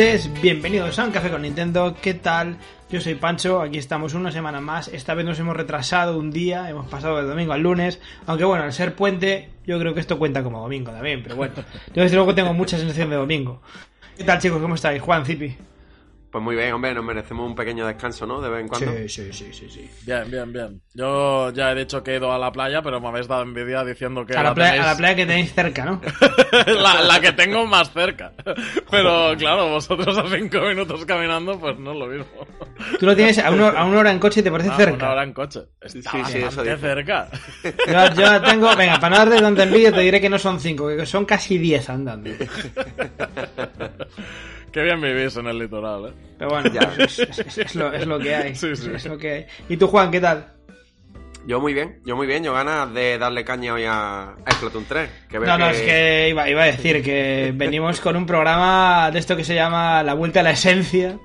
noches, bienvenidos a un café con Nintendo. ¿Qué tal? Yo soy Pancho, aquí estamos una semana más. Esta vez nos hemos retrasado un día, hemos pasado del domingo al lunes. Aunque bueno, al ser puente, yo creo que esto cuenta como domingo también, pero bueno. Yo desde luego tengo mucha sensación de domingo. ¿Qué tal chicos? ¿Cómo estáis? Juan, Zipi. Pues muy bien, hombre, nos merecemos un pequeño descanso, ¿no? De vez en cuando. Sí, sí, sí, sí, sí. Bien, bien, bien. Yo ya he dicho que he ido a la playa, pero me habéis dado envidia diciendo que A la, playa, tenéis- a la playa que tenéis cerca, ¿no? la, la que tengo más cerca. Pero claro, vosotros a cinco minutos caminando, pues no es lo mismo. Tú lo tienes a, uno- a una hora en coche y te parece Ah, cerca. Una hora en coche. Está Sí, sí, eso cerca. Yo, yo tengo, venga, para no darte tanta envidia, te diré que no son cinco, que son casi diez andando. Qué bien vivís en el litoral, ¿eh? Pero bueno, es, es- es- es lo, es lo que hay. Sí, sí. Es lo que hay. ¿Y tú, Juan, qué tal? Yo muy bien, yo muy bien. Yo ganas de darle caña hoy a, a Splatoon 3. Que veo No, no, es que iba, iba a decir que venimos con un programa de esto que se llama La Vuelta a la Esencia,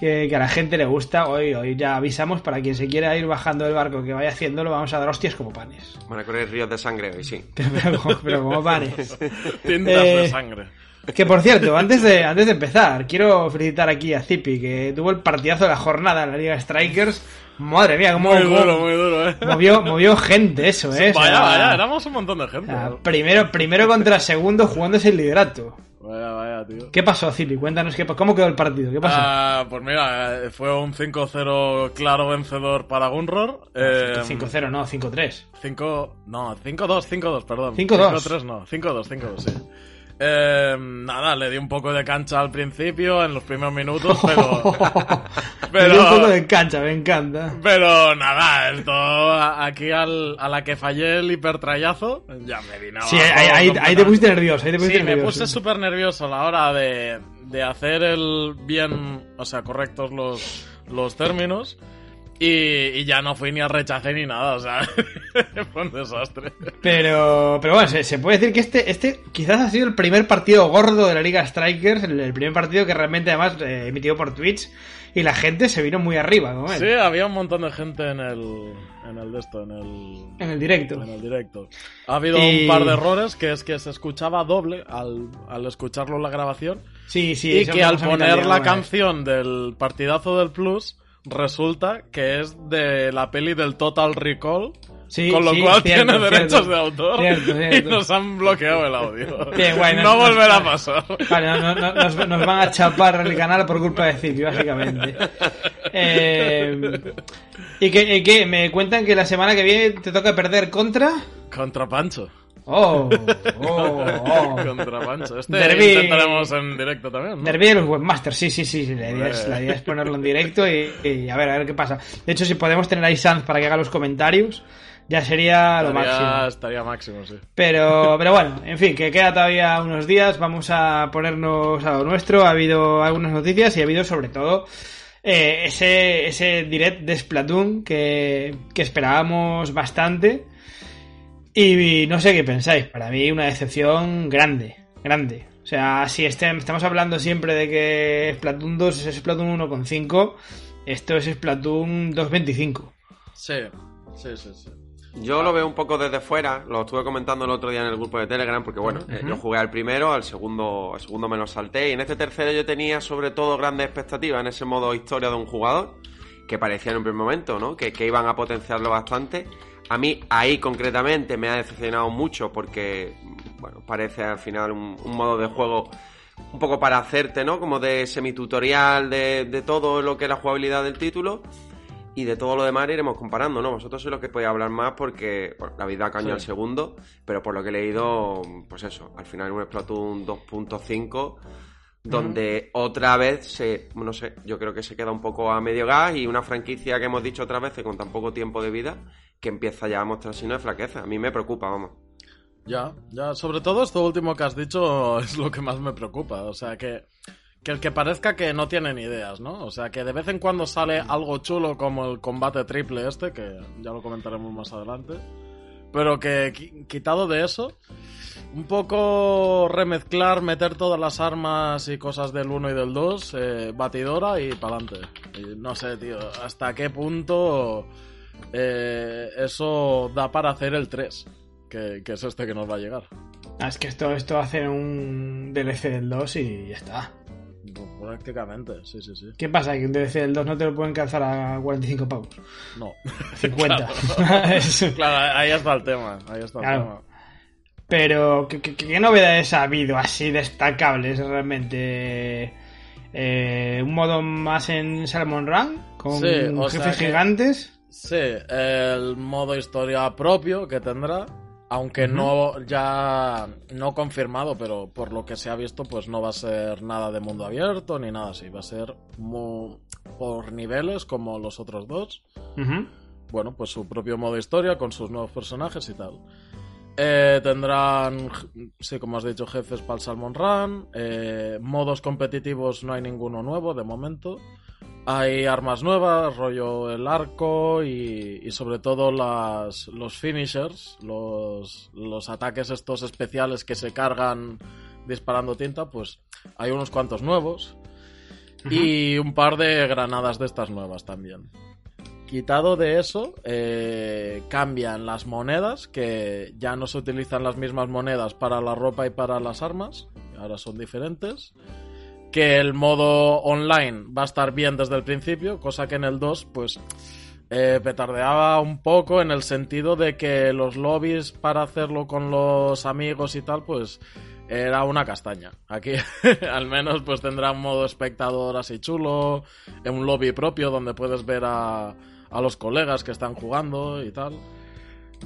que, que a la gente le gusta. Hoy, hoy ya avisamos para quien se quiera ir bajando del barco que vaya haciéndolo, vamos a dar hostias como panes. Van a correr ríos de sangre hoy, sí. Pero, pero como, pero como panes. Tintas Eh, de sangre. Que por cierto, antes de, antes de empezar, quiero felicitar aquí a Zipi, que tuvo el partidazo de la jornada en la Liga Strikers. Madre mía, cómo, Muy duro, muy duro, ¿eh? movió, movió gente eso, eh. O Vaya, sea, vaya, éramos un montón de gente. o sea, primero, primero contra segundo jugándose el liderato. Vaya, vaya, tío. ¿Qué pasó, Zipi? Cuéntanos qué, cómo quedó el partido. ¿Qué pasó? Ah, pues mira, eh, fue un 5-0 claro vencedor para Gunror. Eh, 5-0, no, 5-3. 5... No, 5-2, 5-2, perdón. 5-2. 5-3 no, 5-2, 5-2, sí. Eh, nada, le di un poco de cancha al principio, en los primeros minutos, pero... Me dio un poco pero... de cancha, me encanta. Pero nada, esto aquí al- a la que fallé el hipertrayazo, ya me vine Sí, ahí, ahí- ahí te pusiste nervioso, ahí te pusiste Sí, me nervioso. puse súper nervioso a la hora de, de hacer el bien, o sea, correctos los, los términos. Y, y ya no fui ni a rechacé ni nada, o sea, fue un desastre. Pero, pero bueno, se, se puede decir que este, este quizás ha sido el primer partido gordo de la Liga Strikers, el, el primer partido que realmente además eh, emitido por Twitch y la gente se vino muy arriba él, Sí, había un montón de gente en el, en el de esto, en el, en el directo. en el directo. Ha habido Y- un par de errores, que es que se escuchaba doble al, al escucharlo en la grabación. Sí, sí. y que al poner la canción del partidazo del Plus, resulta que es de la peli del Total Recall. Sí, con lo sí, cual cierto, tiene cierto. derechos de autor. Y nos han bloqueado el audio. No nos- volverá a pasar. Vale, no- no- nos, nos van a chapar el canal por culpa de Zipi, básicamente. Eh, ¿y, qué, y qué? ¿Me cuentan que la semana que viene te toca perder contra? Contra Pancho. Oh, oh, oh. Contra Pancho. Este Derbi- intentaremos en directo también, ¿no? Derby de los webmasters, sí, sí, sí. La idea, es, la idea es ponerlo en directo y, y a ver, a ver qué pasa. De hecho, si podemos tener ahí Sanz para que haga los comentarios, ya sería lo Estaría, máximo. estaría máximo, sí. Pero, pero bueno, en fin, que queda todavía unos días, vamos a ponernos a lo nuestro. Ha habido algunas noticias y ha habido sobre todo eh, ese, ese direct de Splatoon que, que esperábamos bastante. Y no sé qué pensáis, para mí una decepción grande, grande. O sea, si este- estamos hablando siempre de que Splatoon 2 es Splatoon 1.5, esto es Splatoon 2.25. Sí, sí, sí, sí. Yo lo veo un poco desde fuera, lo estuve comentando el otro día en el grupo de Telegram, porque bueno, eh, yo jugué al primero, al segundo, al segundo me lo salté, y en este tercero yo tenía sobre todo grandes expectativas en ese modo historia de un jugador, que parecía en un primer momento, ¿no? Que, que iban a potenciarlo bastante. A mí ahí concretamente me ha decepcionado mucho porque, bueno, parece al final un, un modo de juego un poco para hacerte, ¿no? Como de semitutorial de, de todo lo que es la jugabilidad del título. Y de todo lo demás iremos comparando, ¿no? Vosotros sois los que podéis hablar más porque bueno, la vida caño Sí. al segundo, pero por lo que he leído, pues eso, al final un Splatoon 2.5 donde otra vez se, no sé, yo creo que se queda un poco a medio gas y una franquicia que hemos dicho otras veces con tan poco tiempo de vida que empieza ya a mostrar signos de flaqueza. A mí me preocupa, vamos. Ya, ya, sobre todo esto último que has dicho es lo que más me preocupa. O sea, que, que el que parezca que no tienen ideas, ¿no? O sea, que de vez en cuando sale algo chulo como el combate triple este, que ya lo comentaremos más adelante. Pero que qui- quitado de eso, un poco remezclar, meter todas las armas y cosas del 1 y del 2, eh, batidora y pa'lante. Y no sé, tío, hasta qué punto eh, eso da para hacer el 3, que, que es este que nos va a llegar. Ah, es que esto, esto hacer un DLC del 2 y ya está. Prácticamente, sí, sí, sí. ¿Qué pasa? Que un DLC del 2 no te lo pueden calzar a 45 pavos. No. 50. Es- claro, ahí está el tema. Ahí está el Claro. tema. Pero, ¿qué, qué, qué novedades ha habido así destacables realmente? Eh, ¿Un modo más en Salmon Run? ¿Con Sí, o sea jefes gigantes? Sí, el modo historia propio que tendrá, aunque no ya no confirmado, pero por lo que se ha visto, pues no va a ser nada de mundo abierto ni nada así, va a ser por niveles como los otros dos. Bueno, pues su propio modo historia con sus nuevos personajes y tal. Eh, tendrán, sí, como has dicho, jefes para el Salmon Run. eh, modos competitivos no hay ninguno nuevo de momento. Hay armas nuevas, rollo el arco y, y sobre todo las, los finishers, los, los ataques estos especiales que se cargan disparando tinta, pues hay unos cuantos nuevos. Y un par de granadas de estas nuevas también. Quitado de eso, eh, cambian las monedas, que ya no se utilizan las mismas monedas para la ropa y para las armas, ahora son diferentes. Que el modo online va a estar bien desde el principio, cosa que en el 2, pues, eh, petardeaba un poco en el sentido de que los lobbies para hacerlo con los amigos y tal, pues, era una castaña. Aquí, al menos, pues tendrá un modo espectador así chulo, un lobby propio donde puedes ver a, a los colegas que están jugando y tal.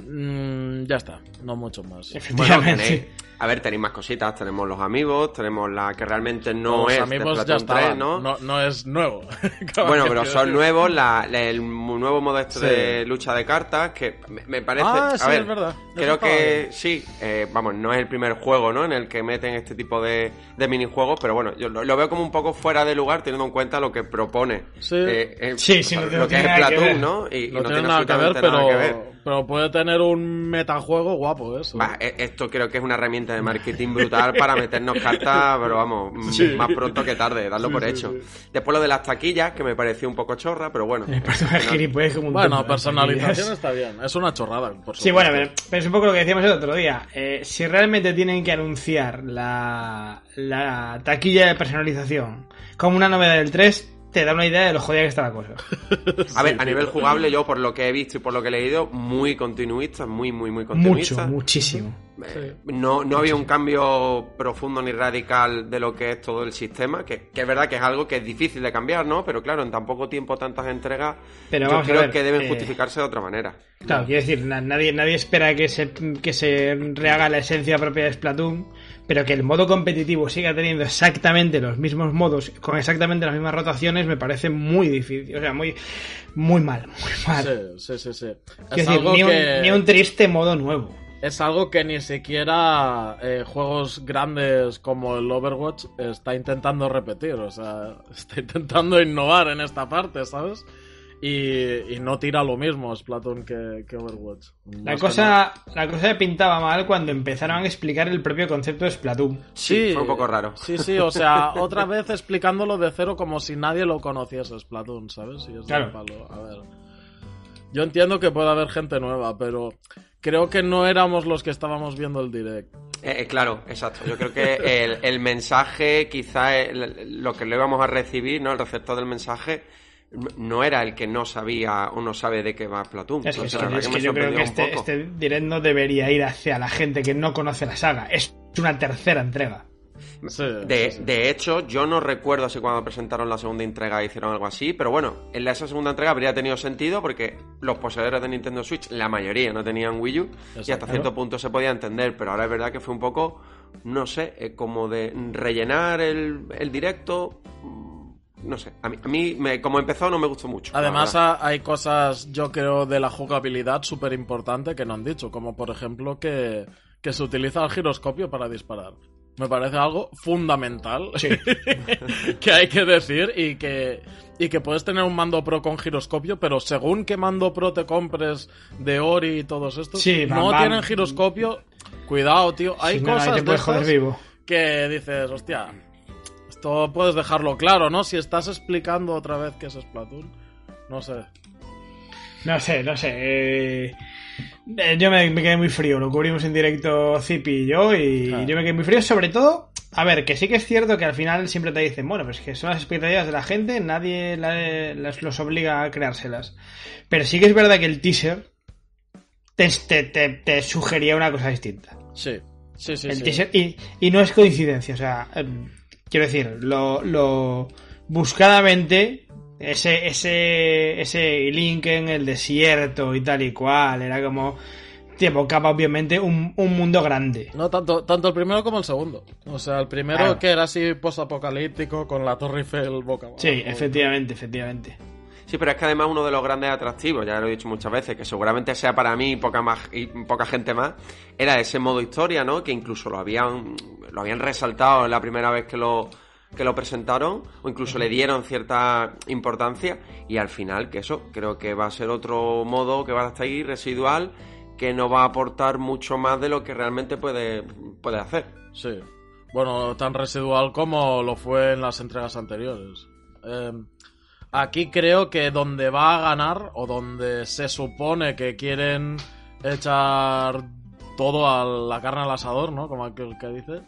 Mm, ya está, no mucho más. Bueno, Efectivamente. tenéis, a ver, tenéis más cositas. Tenemos los amigos, tenemos la que realmente no Los es amigos de ya Splatoon 3, estaban, ¿no? no, no es nuevo. Bueno, pero son decir. nuevos, la, la- el nuevo modo este Sí. de lucha de cartas, que me, me parece... Ah, a sí, ver, es verdad. Creo que bien. sí, eh, vamos, no es el primer juego, ¿no? En el que meten este tipo de, de minijuegos, pero bueno, yo lo, lo veo como un poco fuera de lugar teniendo en cuenta lo que propone. Sí. eh, eh, Sí, sí, o sea, no- no lo que es tiene nada que Splatoon, ver. ¿no? Y, y No, tiene nada que ver, pero, nada que ver. pero puede tener un metajuego guapo eso. Va, e- esto creo que es una herramienta de marketing brutal para meternos cartas, pero vamos, m- Sí. más pronto que tarde, darlo Sí, por sí, hecho. sí. Después lo de las taquillas, que me pareció un poco chorra, pero bueno. Como un Bueno, personalización está bien. Es una chorrada, por Sí, bueno, pero es un poco lo que decíamos el otro día. Eh, si realmente tienen que anunciar la, la taquilla de personalización como una novedad del 3, te da una idea de lo jodida que está la cosa. A ver, a nivel jugable, yo por lo que he visto y por lo que he leído, muy continuista, muy, muy, muy continuista. Mucho, muchísimo. Eh, No, no había un cambio profundo ni radical de lo que es todo el sistema, que, que es verdad que es algo que es difícil de cambiar, ¿no? Pero claro, en tan poco tiempo, tantas entregas, Pero yo creo ver, que deben eh, justificarse de otra manera. Claro, quiero decir, na- nadie, nadie espera que se, que se rehaga la esencia propia de Splatoon, pero que el modo competitivo siga teniendo exactamente los mismos modos, con exactamente las mismas rotaciones, me parece muy difícil. O sea, muy, muy mal, muy mal. Sí, sí, sí, Es decir, algo, ni, un, que, ni un triste modo nuevo. es algo que ni siquiera eh, juegos grandes como el Overwatch está intentando repetir. O sea, está intentando innovar en esta parte, ¿sabes? Y, y no tira lo mismo Splatoon que, que Overwatch. La Más que cosa, la cosa pintaba mal cuando empezaron a explicar el propio concepto de Splatoon. Sí, fue un poco raro. Sí, sí, o sea, otra vez explicándolo de cero como si nadie lo conociese, Splatoon, ¿sabes? Y es Claro. palo. A ver. Yo entiendo que puede haber gente nueva, pero creo que no éramos los que estábamos viendo el direct. Eh, eh, claro, exacto. Yo creo que el, el mensaje, quizá el- lo que le íbamos a recibir, ¿no? El receptor del mensaje no era el que no sabía o no sabe de qué va Splatoon. Es que, Entonces, es que- que yo creo que este, este direct no debería ir hacia la gente que no conoce la saga. Es una tercera entrega. Sí, De, sí, sí. de hecho, yo no recuerdo si cuando presentaron la segunda entrega hicieron algo así, pero bueno, en la- esa segunda entrega habría tenido sentido porque los poseedores de Nintendo Switch, la mayoría no tenían Wii U, y hasta cierto punto se podía entender, pero ahora es verdad que fue un poco, no sé, eh, como de rellenar el, el directo, no sé, a mí, a mí me- como empezó no me gustó mucho. Además hay cosas, yo creo, de la jugabilidad súper importante que no han dicho, como por ejemplo que, que se utiliza el giroscopio para disparar. Me parece algo fundamental Sí. que hay que decir y que, y que puedes tener un mando pro con giroscopio, pero según qué mando pro te compres de Ori y todos estos, Sí, no tienen giroscopio. Cuidado, tío. Hay cosas de estas vivo. que dices, hostia, esto puedes dejarlo claro, ¿no? Si estás explicando otra vez que es Splatoon, no sé. No sé, no sé. eh, eh, yo me, me quedé muy frío. Lo cubrimos en directo Zipi y yo. Y yo me quedé muy frío. Sobre todo, a ver, que sí que es cierto que al final siempre te dicen, bueno, pues que son las expectativas de la gente. Nadie la- las, los obliga a creárselas. Pero sí que es verdad que el teaser te, te, te- te sugería una cosa distinta. Sí, sí, sí. el sí. teaser, y, y no es coincidencia, o sea, em, quiero decir, lo, lo buscadamente, ese, ese, ese link en el desierto y tal y cual, era como, te evocaba obviamente un, un mundo grande. No, tanto, tanto el primero como el segundo. O sea, el primero Claro. que era así posapocalíptico con la Torre Eiffel boca abajo. Sí, efectivamente, efectivamente. Sí, pero es que además uno de los grandes atractivos, ya lo he dicho muchas veces, que seguramente sea para mí y poca, más, y poca gente más, era ese modo historia, ¿no? Que incluso lo habían, lo habían resaltado la primera vez que lo, que lo presentaron, o incluso le dieron cierta importancia, y al final, que eso, creo que va a ser otro modo que va a estar ahí residual, que no va a aportar mucho más de lo que realmente puede, puede hacer. Sí. Bueno, tan residual como lo fue en las entregas anteriores. Eh, aquí creo que donde va a ganar, o donde se supone que quieren echar todo a la carne al asador, ¿no? Como aquel que dice,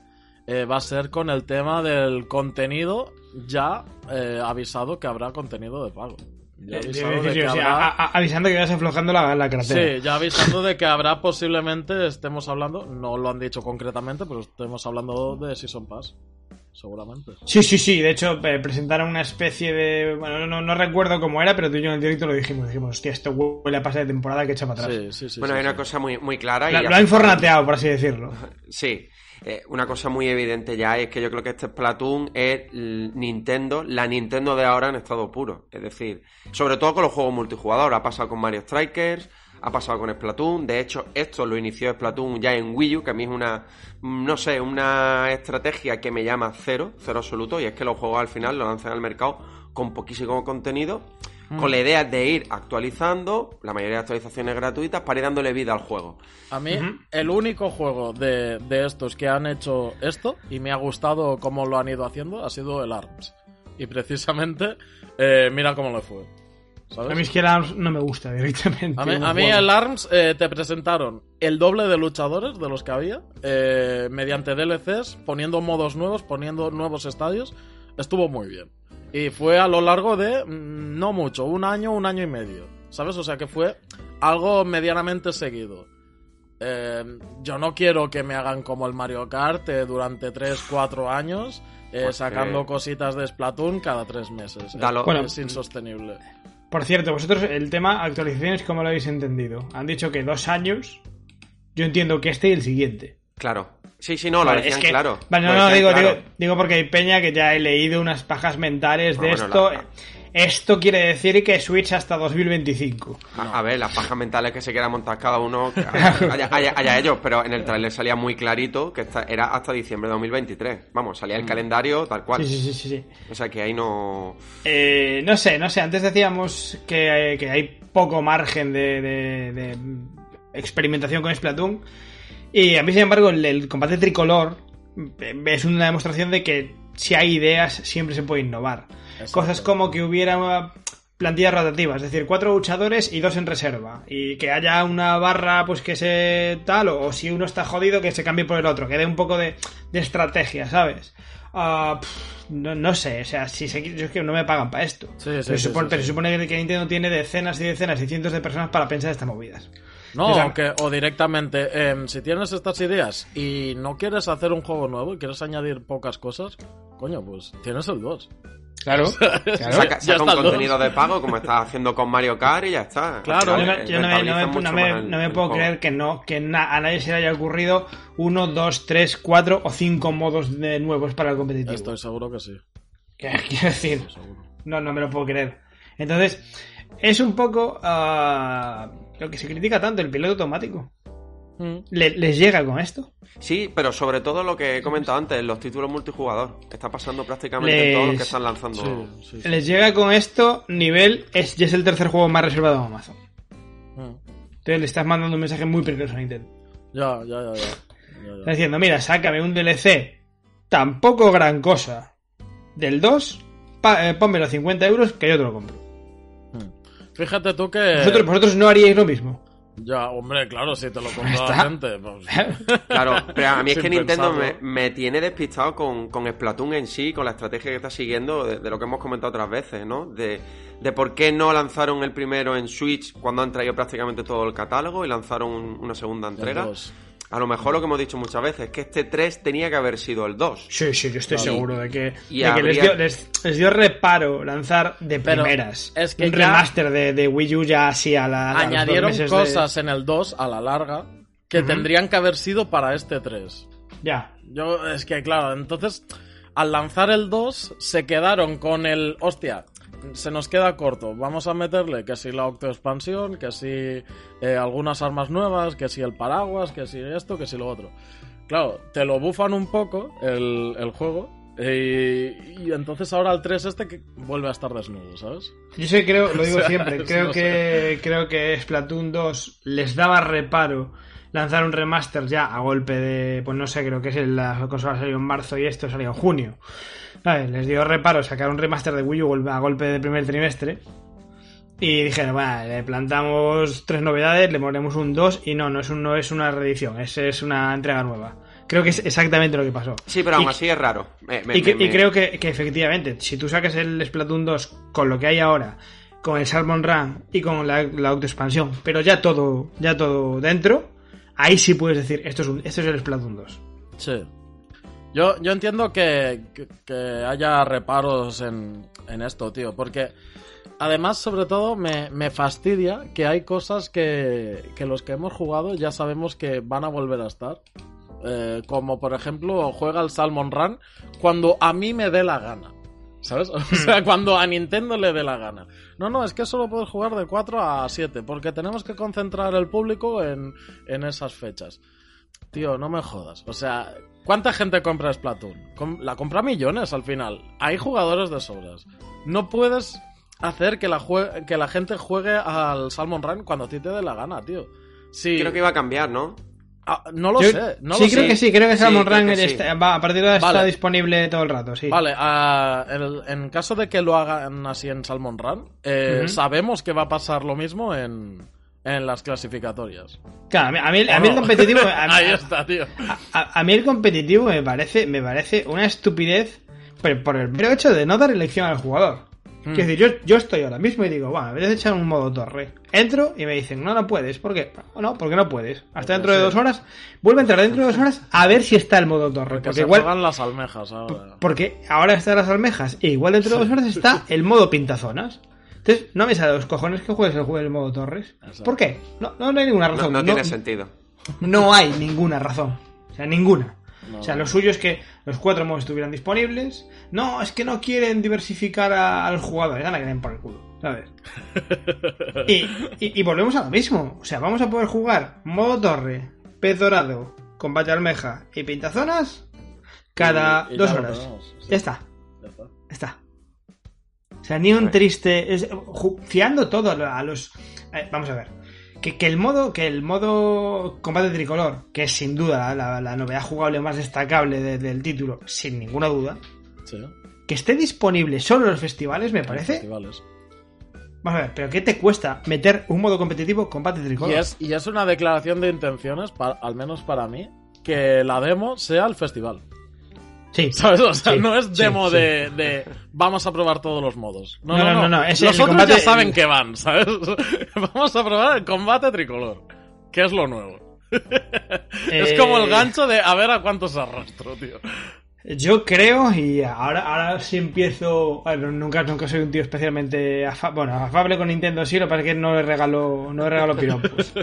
eh, va a ser con el tema del contenido ya eh, avisado que habrá contenido de pago. Ya Eh, avisado sí, de sí, que habrá- avisando que vas aflojando la, la cartera. Sí, ya avisando de que habrá posiblemente, estemos hablando, no lo han dicho concretamente, pero estemos hablando de Season Pass, seguramente. Sí, sí, sí. De hecho, eh, presentaron una especie de. Bueno, no, no recuerdo cómo era, pero tú y yo en el directo lo dijimos. Dijimos, hostia, esto huele a pase de temporada que echa para atrás. Sí, sí, sí. bueno, sí, hay una cosa muy, muy clara. y Lo, ya lo ha se- infornateado, por así decirlo. Sí, eh, una cosa muy evidente ya es que yo creo que este Splatoon es Nintendo, la Nintendo de ahora en estado puro. Es decir, sobre todo con los juegos multijugador. Ha pasado con Mario Strikers, ha pasado con Splatoon. De hecho, esto lo inició Splatoon ya en Wii U, que a mí es una, mm, no sé, una estrategia que me llama cero, cero absoluto. Y es que los juegos al final los lanzan al mercado con poquísimo contenido. Con la idea de ir actualizando, la mayoría de actualizaciones gratuitas, para ir dándole vida al juego. A mí, el único juego de, de estos que han hecho esto, y me ha gustado cómo lo han ido haciendo, ha sido el ARMS. Y precisamente, eh, mira cómo le fue. ¿Sabes? A mí es que el ARMS no me gusta directamente. A mí, a el ARMS eh, te presentaron el doble de luchadores de los que había, eh, mediante DLCs, poniendo modos nuevos, poniendo nuevos estadios. Estuvo muy bien. Y fue a lo largo de, mm, no mucho, un año, un año y medio. ¿Sabes? O sea que fue algo medianamente seguido. Eh, yo no quiero que me hagan como el Mario Kart eh, durante 3, 4 años, eh, Pues sacando que- cositas de Splatoon cada 3 meses. Dalo- Bueno. es insostenible. Por cierto, vosotros el tema actualizaciones, ¿cómo lo habéis entendido? Han dicho que dos años. Yo entiendo que este y el siguiente. Claro. Sí, sí, no, lo decían es que- claro. Vale, no, no, digo, claro. digo, digo porque hay peña que ya he leído unas pajas mentales de bueno, esto. la- Esto quiere decir que Switch hasta 2025. A, a ver, las pajas mentales que se quiera montar cada uno, que haya, haya- haya ellos, pero en el trailer salía muy clarito que esta- era hasta diciembre de 2023. Vamos, salía el calendario tal cual. Mm. Sí, sí, sí. O sea que ahí no. Eh, no sé, no sé. Antes decíamos que, que hay poco margen de, de- de experimentación con Splatoon. Y a mí, sin embargo, el, el combate tricolor eh, es una demostración de que si hay ideas, siempre se puede innovar. Exacto. Cosas como que hubiera plantillas rotativas, es decir, cuatro luchadores y dos en reserva. Y que haya una barra, pues que se tal, o, o si uno está jodido, que se cambie por el otro, que dé un poco de, de estrategia, ¿sabes? Pff, no, no sé, o sea, si se, yo es que no me pagan para esto. Sí, sí, pero sí, supone, sí, pero sí. se supone que, Nintendo tiene decenas y decenas y cientos de personas para pensar estas movidas. No, O sea- aunque, o directamente, em, si tienes estas ideas y no quieres hacer un juego nuevo y quieres añadir pocas cosas, coño, pues tienes el 2. Claro, Saca, Ya saca está un contenido dos. de pago como estás haciendo con Mario Kart y ya está. Claro. Yo, no, yo no me, no me- no me- más el- no me el puedo juego. creer que no que na- a nadie se le haya ocurrido uno, dos, tres, cuatro o cinco modos de nuevos para el competitivo. Estoy seguro que sí. Quiero decir, no, no me lo puedo creer. Entonces, es un poco ah, lo que se critica tanto, el piloto automático. ¿Le- ¿Les llega con esto? Sí, pero sobre todo lo que he comentado antes, los títulos multijugador. Está pasando prácticamente en todos los que están lanzando. Sí, sí, sí. Les llega con esto nivel, es, ya es el tercer juego más reservado en Amazon. Mm. Entonces le estás mandando un mensaje muy peligroso a Nintendo. Ya, ya, ya, ya. Ya, ya. Está diciendo, mira, sácame un DLC, tampoco gran cosa, del 2, pa- eh, ponme los 50 euros que yo te lo compro. Mm. Fíjate tú que... Vosotros, vosotros no haríais lo mismo. Ya, hombre, claro, si te lo está. la gente. pues- Claro, pero a mí es que Nintendo me, me tiene despistado con, con Splatoon en sí, con la estrategia que está siguiendo, de, de lo que hemos comentado otras veces, ¿no? De, de por qué no lanzaron el primero en Switch cuando han traído prácticamente todo el catálogo y lanzaron un- una segunda entrega. A lo mejor lo que hemos dicho muchas veces es que este 3 tenía que haber sido el 2. Sí, sí, yo estoy seguro de que, Y de que les, dio, les, les dio reparo lanzar de Pero primeras. es que un ya- remaster de, de Wii U ya así a la. a los dos Añadieron meses de- cosas en el 2 a la larga que tendrían que haber sido para este 3. Ya. Yo, es que claro, entonces al lanzar el 2 se quedaron con el, hostia, se nos queda corto, vamos a meterle que si la octoexpansión, que si eh, algunas armas nuevas, que si el paraguas, que si esto, que si lo otro. Claro, te lo bufan un poco el, el juego eh, y, entonces ahora el 3 este que vuelve a estar desnudo, ¿sabes? Yo sé, creo, lo digo O sea, siempre, creo no que creo que Splatoon 2 les daba reparo lanzar un remaster ya a golpe de, pues no sé, creo que es el- la consola salió en marzo y esto salió en junio. Les dio reparo sacar un remaster de Wii U a golpe de primer trimestre. Y dijeron, bueno, le plantamos tres novedades, le ponemos un 2 y no, no es, un, no es una reedición, es, es una entrega nueva. Creo que es exactamente lo que pasó. Sí, pero aún Y- así es raro. Me- me- y, que- me- y me- creo que, que efectivamente, si tú sacas el Splatoon 2 con lo que hay ahora, con el Salmon Run y con la, la autoexpansión, pero ya todo, ya todo dentro, ahí sí puedes decir, esto es, un, esto es el Splatoon 2. Sí. Yo, yo entiendo que, que, haya reparos en, en esto, tío, porque además, sobre todo, me, me fastidia que hay cosas que, que los que hemos jugado ya sabemos que van a volver a estar. Eh, como por ejemplo, juega el Salmon Run cuando a mí me dé la gana. ¿Sabes? O sea, cuando a Nintendo le dé la gana. No, no, es que solo puedes jugar de 4 a 7, porque tenemos que concentrar el público en, en esas fechas. Tío, no me jodas. O sea, ¿cuánta gente compra Splatoon? La compra millones al final. Hay jugadores de sobras. No puedes hacer que la, que la gente juegue al Salmon Run cuando ti te dé la gana, tío. Sí, Creo que iba a cambiar, ¿no? Ah, no lo Yo- sé. No sí, lo creo sé. que sí, creo que Sí, Salmon Run sí. va- a partir de ahora está disponible todo el rato, sí. Vale, el- en caso de que lo hagan así en Salmon Run, eh, sabemos que va a pasar lo mismo en, en las clasificatorias. Claro, a mí, a mí- a ¿O mí el competitivo... a Ahí está, tío. A, a mí el competitivo me parece, me parece una estupidez por, por el mero hecho de no dar elección al jugador. Mm. Quiero decir, yo, yo estoy ahora mismo y digo, bueno, voy a echar un modo torre. Entro y me dicen, no, no puedes. ¿Por qué? No, porque no puedes. Hasta Porque dentro de dos horas. Vuelve a entrar dentro de dos horas a ver si está el modo torre. Que Porque se igual, juegan las almejas ahora. porque ahora están las almejas e igual dentro de dos horas está el modo pintazonas. Entonces, no me sale los cojones que juegues el juego del modo torres. Exacto. ¿Por qué? No, no, no hay ninguna razón. no tiene sentido. No hay ninguna razón. O sea, ninguna. No. O sea, lo suyo es que los cuatro modos estuvieran disponibles. No, es que no quieren diversificar a- al jugador. Ya la quieren por el culo, ¿sabes? Y, y- y volvemos a lo mismo. O sea, vamos a poder jugar modo torre, pez dorado, combate almeja y pintazonas cada Y- y dos horas. tenemos, sí. Ya está, Ya está. O sea, ni un triste. es- fiando todo a a los. eh, vamos a ver. Que, que el modo. Que el modo combate tricolor, que es sin duda la, la novedad jugable más destacable de- del título, sin ninguna duda. Sí, Que esté disponible solo en los festivales, me parece. festivales. Vamos a ver, pero ¿qué te cuesta meter un modo competitivo combate tricolor? Y es, y es una declaración de intenciones, al menos para mí, que la demo sea el festival. Sí. ¿Sabes? O sea, Sí, no es demo sí. De, de vamos a probar todos los modos. No, No, no, no, es Los otros combate- ya saben que van, ¿sabes? vamos a probar el combate tricolor, que es lo nuevo. Es Eh, como el gancho de a ver a cuántos arrastro, tío. Yo creo, y ahora, ahora sí empiezo. Bueno, nunca, nunca soy un tío especialmente afa- bueno, afable con Nintendo, sí, lo que pasa es que no le regalo, no le regalo piropos.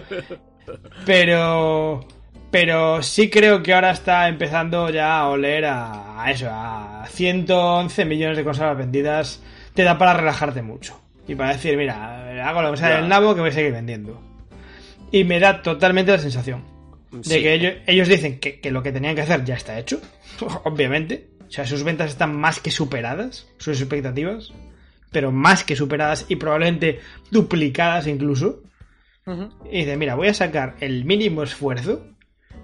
Pero. Pero sí creo que ahora está empezando ya a oler a, a eso, a 111 millones de consolas vendidas. Te da para relajarte mucho. Y para decir, mira, hago lo que sea Ya. del nabo que voy a seguir vendiendo. Y me da totalmente la sensación de que ellos, ellos dicen que, que lo que tenían que hacer ya está hecho, obviamente. O sea, sus ventas están más que superadas, sus expectativas, pero más que superadas y probablemente duplicadas incluso. Y dicen, mira, voy a sacar el mínimo esfuerzo,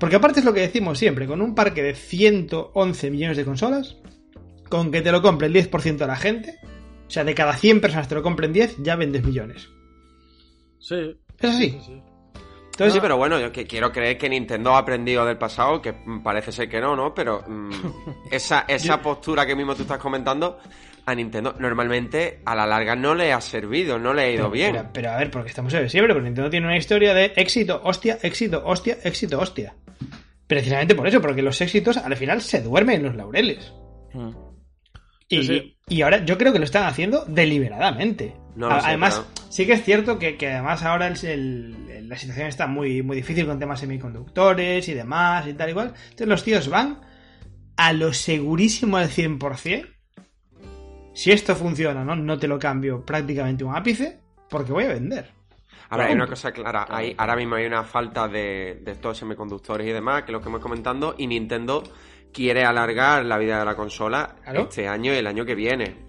porque aparte es lo que decimos siempre, con un parque de 111 millones de consolas, con que te lo compre el 10% de la gente, o sea, de cada 100 personas te lo compren 10, ya vendes millones. Sí. Es así. sí, sí. Entonces, sí, pero bueno, yo que quiero creer que Nintendo ha aprendido del pasado, que parece ser que no, ¿no? Pero mm, esa, esa postura que mismo tú estás comentando, a Nintendo normalmente a la larga no le ha servido, no le ha ido Pero, bien. Pero, pero a ver, porque estamos en siempre, porque Nintendo tiene una historia de éxito, hostia, éxito, hostia, éxito, hostia. Precisamente por eso, porque los éxitos al final se duermen en los laureles. Mm. Y, Sí, y ahora yo creo que lo están haciendo deliberadamente. No lo sé, además, sí que es cierto que, que además ahora el- el- la situación está muy, muy difícil con temas semiconductores y demás y tal igual. Entonces los tíos van a lo segurísimo al 100%. Si esto funciona, ¿no? No te lo cambio prácticamente un ápice porque voy a vender. Ahora, hay una cosa clara, hay, ahora mismo hay una falta de, de estos semiconductores y demás, que es lo que hemos comentando, y Nintendo quiere alargar la vida de la consola Claro. este año y el año que viene.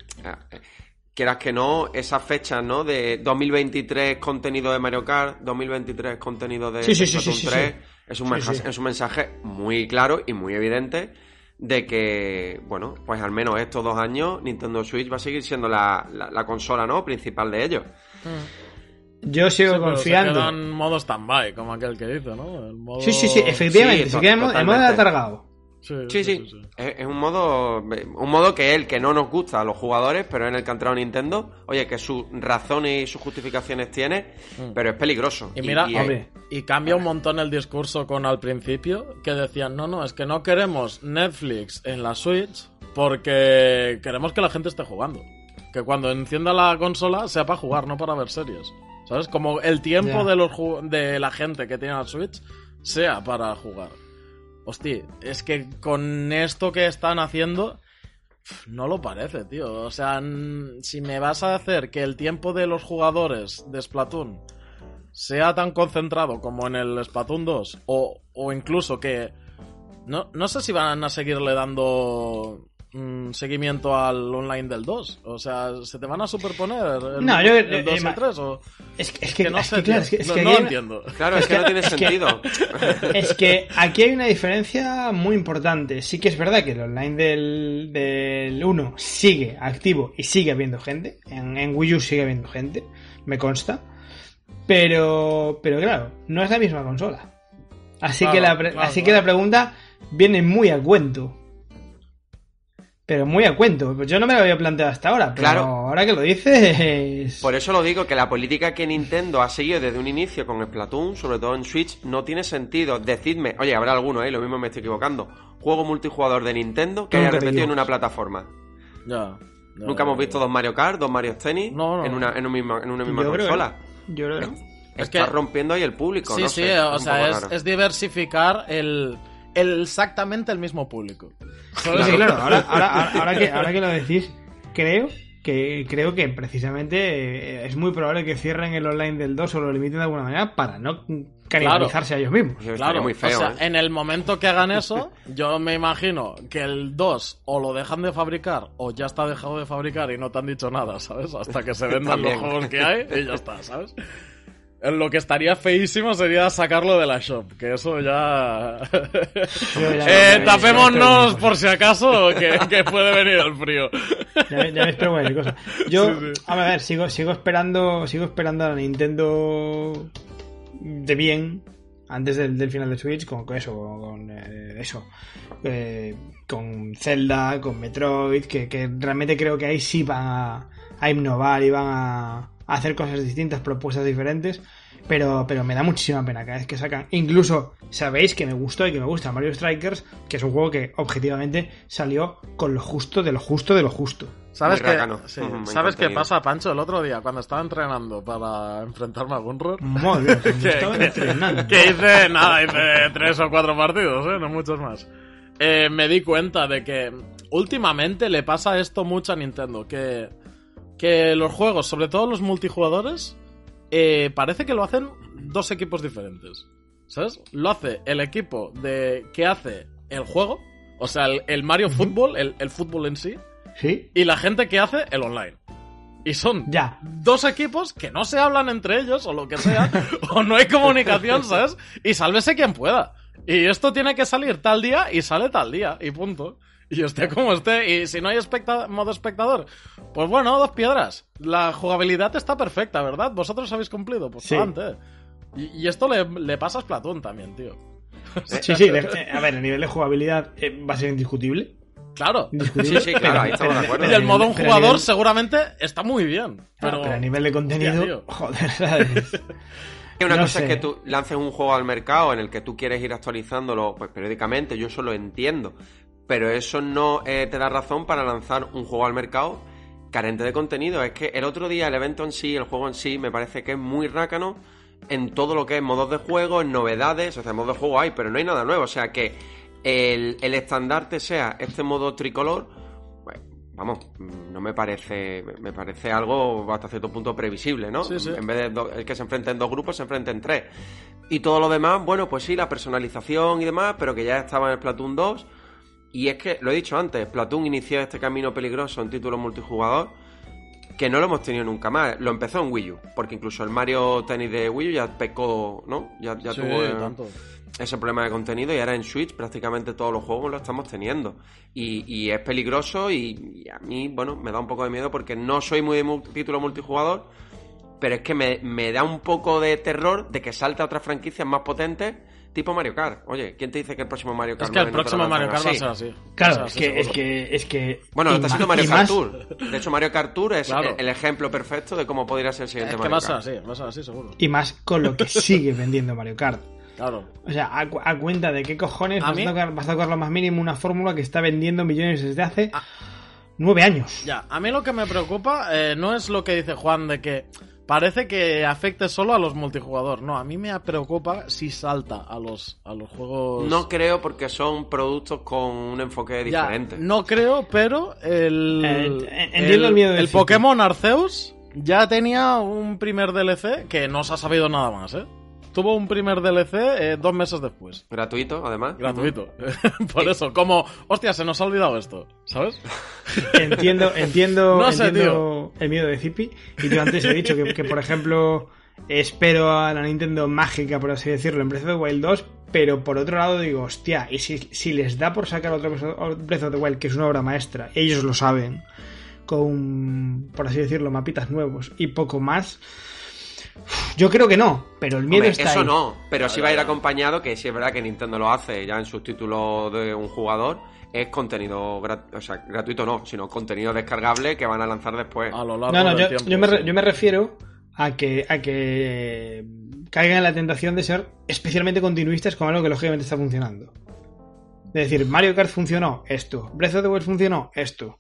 Quieras que no, esas fechas, ¿no? De 2023 contenido de Mario Kart, 2023 contenido de Sí, sí, sí, Splatoon sí, sí, 3, sí. Es, un mensaje, es un mensaje muy claro y muy evidente de que, bueno, pues al menos estos dos años Nintendo Switch va a seguir siendo la, la- la consola, ¿no? Principal de ellos. Yo sigo Sí, confiando. Se queda en modo stand-by, como aquel que dice, ¿no? El modo... Sí, sí, sí, efectivamente. Sí, se queda en modo- atargado. Sí, sí. sí. Es, es un modo un modo que él, que no nos gusta a los jugadores, pero en el que ha entrado Nintendo, oye, que sus razones y sus justificaciones tiene, Mm. pero es peligroso. Y mira, y- hombre. y cambia un montón el discurso con al principio, que decían, no, no, es que no queremos Netflix en la Switch porque queremos que la gente esté jugando. Que cuando encienda la consola sea para jugar, no para ver series. ¿Sabes? Como el tiempo de, los de la gente que tiene la Switch sea para jugar. Hostia, es que con esto que están haciendo... No lo parece, tío. O sea, si me vas a hacer que el tiempo de los jugadores de Splatoon sea tan concentrado como en el Splatoon 2, o, o incluso que... No, no sé si van a seguirle dando mm, seguimiento al online del 2. O sea, ¿se te van a superponer el, No, yo- el eh, 2 y eh, el 3? O... Es que, es que, Que no es sé, que, claro, es que, es no, que entiendo. Claro, es que no tiene es que- sentido. Es que aquí hay una diferencia muy importante. Sí que es verdad que el online del, del 1 sigue activo y sigue habiendo gente. En, en Wii U sigue habiendo gente, me consta. Pero, pero claro, no es la misma consola. Así, Claro, que, la, pre- claro, así que la pregunta viene muy a cuento. Pero muy a cuento. Pues yo no me lo había planteado hasta ahora. Pero Claro. ahora que lo dices. Por eso lo digo, que la política que Nintendo ha seguido desde un inicio con Splatoon, sobre todo en Switch, no tiene sentido. Decidme, oye, habrá alguno, ¿eh? Lo mismo me estoy equivocando. Juego multijugador de Nintendo que haya repetido en una plataforma. Ya. Nunca hemos visto dos Mario Kart, dos Mario Tennis No, no, en, una, en, un mismo- en una misma Yo creo consola. Yo creo que no. Es Está que- rompiendo ahí el público, Sí, no sí, sé, o sea, es, es diversificar el, el exactamente el mismo público. Sí, sí, claro. Ahora, ahora, ahora, ahora que, ahora que lo decís, creo que creo que precisamente eh, es muy probable que cierren el online del 2 o lo limiten de alguna manera para no canibalizarse a ellos mismos. Eso Claro, muy feo, o sea, ¿eh? en el momento que hagan eso, yo me imagino que el 2 o lo dejan de fabricar o ya está dejado de fabricar y no te han dicho nada, ¿sabes? Hasta que se vendan los juegos que hay y ya está, ¿sabes? Lo que estaría feísimo sería sacarlo de la shop, que eso ya... Eh, tapémonos por si acaso, que, que puede venir el frío. Ya, ya me espero cualquier cosa. Yo, Sí, sí. a ver, sigo, sigo esperando, sigo esperando a la Nintendo de bien antes del, del final de Switch, con, con eso, con eh, eso, eh, con Zelda, con Metroid, que, que realmente creo que ahí sí van a, a innovar y van a hacer cosas distintas, propuestas diferentes. Pero, pero me da muchísima pena cada vez que sacan. Incluso sabéis que me gustó y que me gusta Mario Strikers, que es un juego que objetivamente salió con lo justo de lo justo de lo justo. ¿Sabes, qué, sí. ¿Sabes qué pasa, Pancho, el otro día cuando estaba entrenando para enfrentarme a Gunror? Madre que, estaba que- entrenando. que hice, nada, hice tres o cuatro partidos, ¿eh? no muchos más. Eh, me di cuenta de que últimamente le pasa esto mucho a Nintendo, que, que los juegos, sobre todo los multijugadores, eh, parece que lo hacen dos equipos diferentes. ¿Sabes? Lo hace el equipo de que hace el juego, o sea, el, el Mario Football, el, el fútbol en sí, Sí, y la gente que hace el online. Y son ya. dos equipos que no se hablan entre ellos o lo que sea, o no hay comunicación, ¿sabes? Y sálvese quien pueda. Y esto tiene que salir tal día y sale tal día, y punto. Y esté como esté. Y si no hay especta- modo espectador, pues bueno, dos piedras. La jugabilidad está perfecta, ¿verdad? Vosotros habéis cumplido, pues Sí. adelante. Y, y esto le, le pasa a Splatoon también, tío. Sí, sí, eh, a ver, el nivel de jugabilidad eh, va a ser indiscutible. Claro. Indiscutible. Sí, sí, claro, ahí estamos de acuerdo. Y el modo un a jugador nivel- seguramente está muy bien. Pero, Pero, pero a nivel de contenido, Hostia, joder, ¿sabes? Una No cosa sé. es que tú lances un juego al mercado en el que tú quieres ir actualizándolo pues, periódicamente, yo eso lo entiendo. Pero eso no eh, te da razón para lanzar un juego al mercado carente de contenido. Es que el otro día el evento en sí, el juego en sí, me parece que es muy rácano en todo lo que es modos de juego, en novedades. O sea, modos de juego hay, pero no hay nada nuevo. O sea, que el, el estandarte sea este modo tricolor, pues, vamos, no me parece, me parece algo hasta cierto punto previsible, ¿no? Sí, sí. En vez de do- el que se enfrenten dos grupos, se enfrenten tres. Y todo lo demás, bueno, pues sí, la personalización y demás, pero que ya estaba en el Splatoon 2. Y es que, lo he dicho antes, Splatoon inició este camino peligroso en título multijugador que no lo hemos tenido nunca más. Lo empezó en Wii U, porque incluso el Mario Tennis de Wii U ya pecó, ¿no? Ya, ya Sí, tuvo tanto. ese problema de contenido y ahora en Switch prácticamente todos los juegos lo estamos teniendo. Y, y es peligroso y, y a mí, bueno, me da un poco de miedo porque no soy muy de mu- título multijugador, pero es que me, me da un poco de terror de que salte a otras franquicias más potentes, tipo Mario Kart. Oye, ¿quién te dice que el próximo Mario Kart Es que el próximo Mario Kart va a así? ser así. Claro, es así, que, es que, es que. Bueno, está haciendo Mario Kart más- Tour. De hecho, Mario Kart Tour es Claro. el, ejemplo perfecto de cómo podría ser el siguiente Es que Mario Kart. así, va a ser así, seguro. Y más con lo que sigue vendiendo Mario Kart. Claro. O sea, a, cu- a cuenta de qué cojones A vas, mí- a tocar, vas a tocar lo más mínimo una fórmula que está vendiendo millones desde hace Ah. nueve años. Ya, a mí lo que me preocupa eh, no es lo que dice Juan de que parece que afecte solo a los multijugador. No, a mí me preocupa si salta a los, a los juegos. No creo porque son productos con un enfoque Ya, diferente. no creo, pero el. Eh, entiendo el miedo de El City. Pokémon Arceus ya tenía un primer DLC que no se ha sabido nada más, ¿eh? Tuvo un primer DLC eh, dos meses después. Gratuito, además. Gratuito. Por eso, como, hostia, se nos ha olvidado esto, ¿sabes? Entiendo, entiendo, No sé, entiendo el miedo de Zippy. Y yo antes he dicho que, que, por ejemplo, espero a la Nintendo mágica, por así decirlo, en Breath of the Wild 2. Pero por otro lado digo, hostia, y si, si les da por sacar otro Breath of the Wild, que es una obra maestra, ellos lo saben, con, por así decirlo, mapitas nuevos y poco más. Yo creo que no, pero el miedo Hombre, está eso ahí. no, pero sí Ya, va a ir acompañado, que sí es verdad que Nintendo lo hace ya en sus títulos de un jugador, es contenido, grat- o sea, gratuito no, sino contenido descargable que van a lanzar después. A lo largo No, no, del yo, tiempo. yo me, re- sí. yo me refiero a que, a que caigan en la tentación de ser especialmente continuistas con algo que lógicamente está funcionando. Es decir, Mario Kart funcionó, esto. Breath of the Wild funcionó, esto.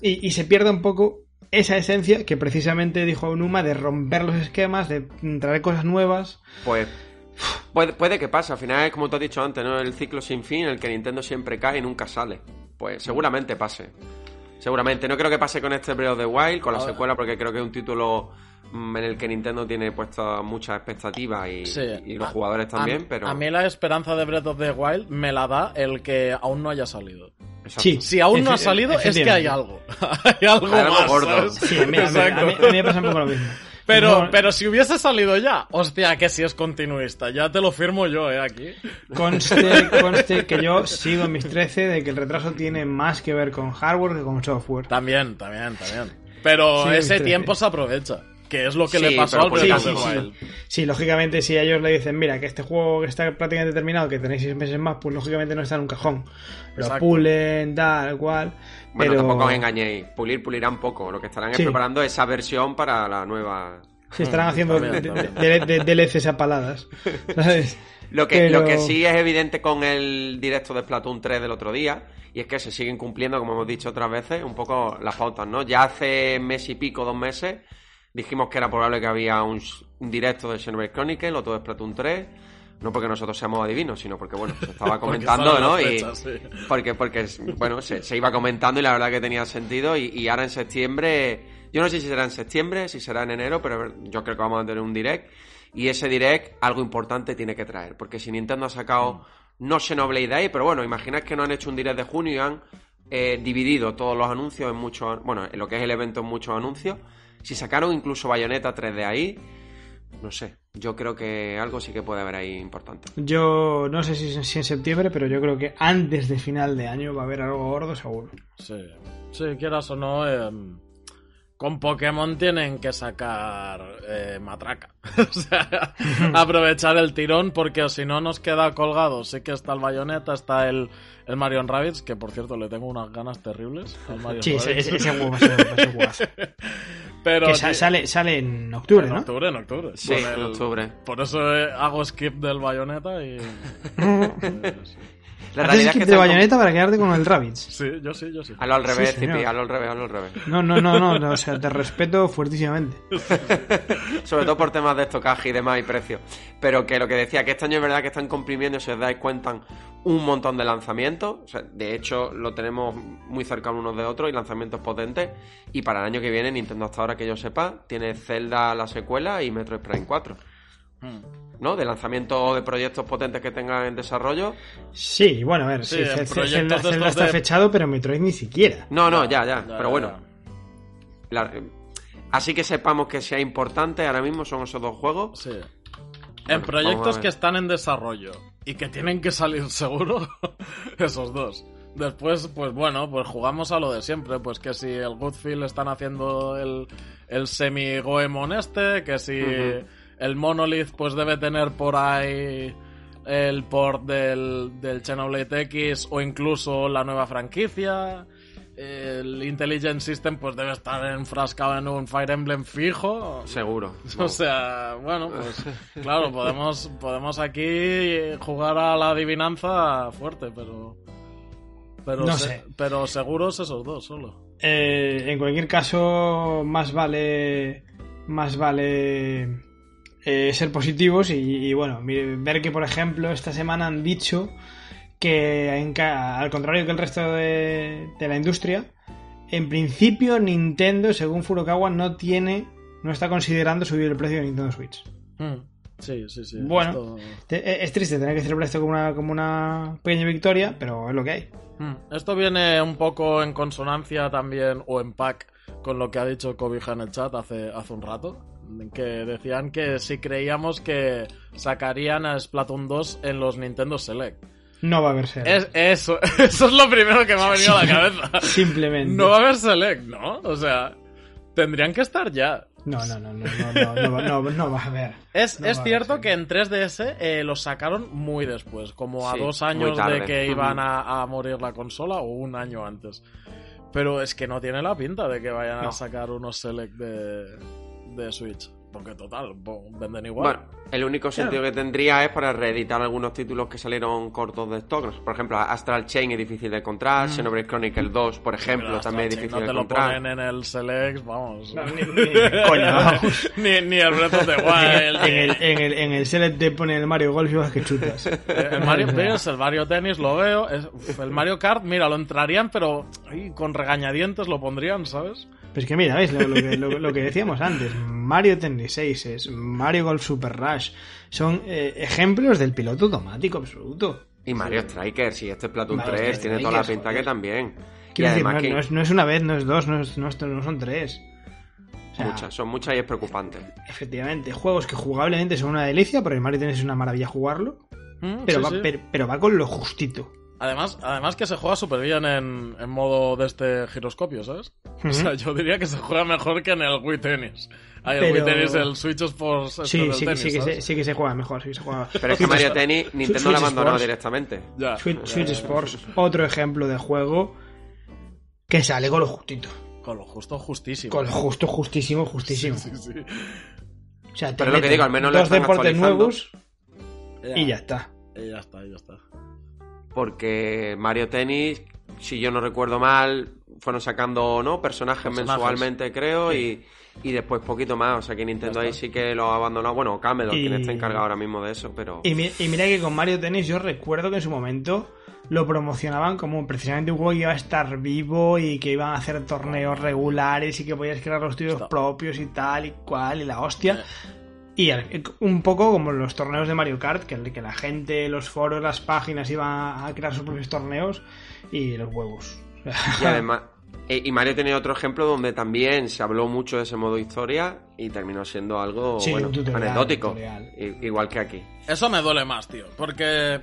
Y, y se pierde un poco esa esencia que precisamente dijo Numa de romper los esquemas, de traer cosas nuevas. Pues puede, puede que pase, al final es como te has dicho antes, ¿no? El ciclo sin fin, en el que Nintendo siempre cae y nunca sale. Pues seguramente pase. Seguramente. No creo que pase con este Breath of the Wild, con la secuela, porque creo que es un título mm, en el que Nintendo tiene puestas muchas expectativas y, Sí. y los A- jugadores también, a, pero... A mí la esperanza de Breath of the Wild me la da el que aún no haya salido. Exacto. Sí. Si aún no ha salido, es que hay algo. hay algo Hay algo más, gordo. Sí, a mí, a mí- a mí- Exacto. a mí me pasa un poco lo mismo. Pero, No, pero si hubiese salido ya, hostia, que si es continuista, ya te lo firmo yo, eh, aquí. Conste, conste que yo sigo en mis 13 de que el retraso tiene más que ver con hardware que con software. También, también, también. Pero Sí, ese tiempo se aprovecha. Que es lo que Sí, le pasó al sí, sí, sí. Wild. Sí, lógicamente, si ellos le dicen, mira, que este juego que está prácticamente terminado, que tenéis seis meses más, pues lógicamente no está en un cajón. Lo Exacto. pulen, tal, cual. Bueno, pero... tampoco os engañéis. Pulir, pulirán poco. Lo que estarán es preparando esa versión para la nueva. Sí, estarán haciendo de- de- DLCs a paladas. ¿Sabes? Lo que, Pero- lo que sí es evidente con el directo de Splatoon 3 del otro día, y es que se siguen cumpliendo, como hemos dicho otras veces, un poco las pautas, ¿no? Ya hace mes y pico, dos meses, dijimos que era probable que había un, un directo de Xenoblade Chronicle, otro de Splatoon 3, no porque nosotros seamos adivinos, sino porque, bueno, se estaba comentando, ¿no? Y, sí. porque, porque bueno, se, se iba comentando y la verdad que tenía sentido. Y, y ahora en septiembre, yo no sé si será en septiembre, si será en enero, pero yo creo que vamos a tener un direct. Y ese direct, algo importante tiene que traer. Porque si Nintendo ha sacado, no Xenoblade Day, pero bueno, imaginad que no han hecho un direct de junio y han eh, dividido todos los anuncios en muchos, bueno, en lo que es el evento en muchos anuncios. Si sacaron incluso Bayonetta 3 de ahí, no sé, yo creo que algo sí que puede haber ahí importante. Yo no sé si, si en septiembre, pero yo creo que antes de final de año va a haber algo gordo, seguro. Sí, sí, quieras o no, eh, con Pokémon tienen que sacar eh, matraca. o sea, aprovechar el tirón porque si no nos queda colgado. Sí que está el Bayonetta, está el, el Marion Rabbids, que por cierto le tengo unas ganas terribles. al Marion Sí, ese, Rabbids. ese, juegazo. Pero, Que tío, sale, sale en octubre, en ¿no? octubre, en octubre. Sí, Con en octubre. Por eso eh, hago skip del Bayonetta y... pues, La realidad es que de bayoneta para quedarte con el Rabbids. sí, yo sí, yo sí. Hazlo al revés, Sí. Cipi, hazlo al revés, hazlo al revés. No, no, no, no, no, o sea, te respeto fuertísimamente. Sobre todo por temas de estocaje y demás y precio. Pero que lo que decía, que este año es verdad que están comprimiendo, si os dais cuenta, un montón de lanzamientos. O sea, de hecho, lo tenemos muy cercanos unos de otros y lanzamientos potentes. Y para el año que viene, Nintendo hasta ahora que yo sepa, tiene Zelda la secuela y Metroid Prime 4. Hmm. ¿No? De lanzamiento de proyectos potentes que tengan en desarrollo. Sí, bueno, a ver, Sí, sí, en Zelda- está de- fechado, pero Metroid ni siquiera. No, no, ya, ya. Pero bueno. la- así que sepamos que sea importante ahora mismo son esos dos juegos. Sí. En proyectos que están en desarrollo y que tienen que salir seguro, esos dos. Después, pues bueno, pues jugamos a lo de siempre, pues que si el Goodfield están haciendo el, el semi-Goemon este, que si. El Monolith pues debe tener por ahí el port del, del Xenoblade X o incluso la nueva franquicia. El Intelligent System pues debe estar enfrascado en un Fire Emblem fijo. Seguro. O sea, bueno, pues claro, podemos, podemos aquí jugar a la adivinanza fuerte, pero. Pero, No se- sé. pero seguros esos dos solo. Eh, en cualquier caso, más vale. Más vale. Eh, ser positivos y, y, bueno, ver que, por ejemplo, esta semana han dicho que, en al contrario que el resto de, de la industria, en principio Nintendo, según Furukawa, no tiene. No está considerando subir el precio de Nintendo Switch. Hmm, Sí, sí, sí. Bueno. eh, Es triste tener que celebrar esto como una, como una pequeña victoria, pero es lo que hay. Hmm, Esto viene un poco en consonancia también, o en pack, con lo que ha dicho Cobija en el chat hace, hace un rato. Que decían que si creíamos que sacarían a Splatoon 2 en los Nintendo Select. No va a haber ser. Es, eso, eso es lo primero que me ha venido a la cabeza. Simplemente. No va a haber Select, ¿no? O sea, tendrían que estar ya. No, no, no, no, no, no, no, va- no, no va a haber. Es, No es cierto haber que en 3DS eh, los sacaron muy después, como a Sí, dos años de que iban a, a morir la consola o un año antes. Pero es que no tiene la pinta de que vayan No. a sacar unos Select de, de Switch. Porque total, bo- venden igual. Bueno, el único sentido que tendría es para reeditar algunos títulos que salieron cortos de stock. Por ejemplo, Astral Chain es difícil de encontrar, Xenoblade Chronicle 2, por ejemplo, también es difícil no de te lo encontrar. ponen en el Select, vamos. No, ni, ni- coño, vamos. ni, ni el Breath of the Wild. En el, en, el, en el Select te pone el Mario Golf y vas que chutas. El Mario ves, el Mario Tennis lo veo. es- uf, el Mario Kart, mira, lo entrarían, pero ay, con regañadientes lo pondrían, ¿sabes? Pero es que mira, ¿ves? Lo, lo que, lo- lo que decíamos antes. Mario Tennis Aces, Mario Golf Super Rush. Son eh, ejemplos del piloto automático absoluto. Y Mario Strikers, y este Splatoon Mario 3 tiene toda la pinta joder. que también. Y Quiero decir, además no, que no es, no es una vez, no es dos, no, es- no es- no son tres. O sea, muchas, son muchas y es preocupante. Efectivamente, juegos que jugablemente son una delicia, porque el Mario Tennis es una maravilla jugarlo, Mm, pero, sí, va, sí. Pero, pero va con lo justito. Además, además que se juega súper bien en, en modo de este giroscopio, ¿sabes? O sea, yo diría que se juega mejor que en el Wii Tennis. Ahí Pero- el Wii Tennis, el Switch Sports. Sí, del sí, tenis, sí, que se, sí que se juega mejor. Sí que se juega. Pero es que Mario Tennis, Nintendo lo ha abandonado Sports. directamente. Ya. Switch, Switch Sports, otro ejemplo de juego que sale con lo justito. Con lo justo, justísimo. Con lo justo, justísimo, justísimo. Sí, sí. O sea, te Pero es lo que digo, al menos dos deportes nuevos y ya está. Y ya está, y ya está. Porque Mario Tennis, si yo no recuerdo mal, fueron sacando no personajes, Personajes. mensualmente, creo, y, y después poquito más. O sea que Nintendo ahí sí que lo ha abandonado. Bueno, Camelot, Y- quien está encargado ahora mismo de eso, pero. Y, mi- y mira que con Mario Tennis yo recuerdo que en su momento lo promocionaban como precisamente un juego que iba a estar vivo y que iban a hacer torneos regulares y que podías crear los tuyos propios y tal y cual y la hostia. Y un poco como los torneos de Mario Kart, que, que la gente, los foros, las páginas iban a crear sus propios torneos y los huevos. Y además. eh, Y Mario tenía otro ejemplo donde también se habló mucho de ese modo historia y terminó siendo algo Sí, bueno, un tutorial, anecdótico. tutorial. Igual que aquí. Eso me duele más, tío. Porque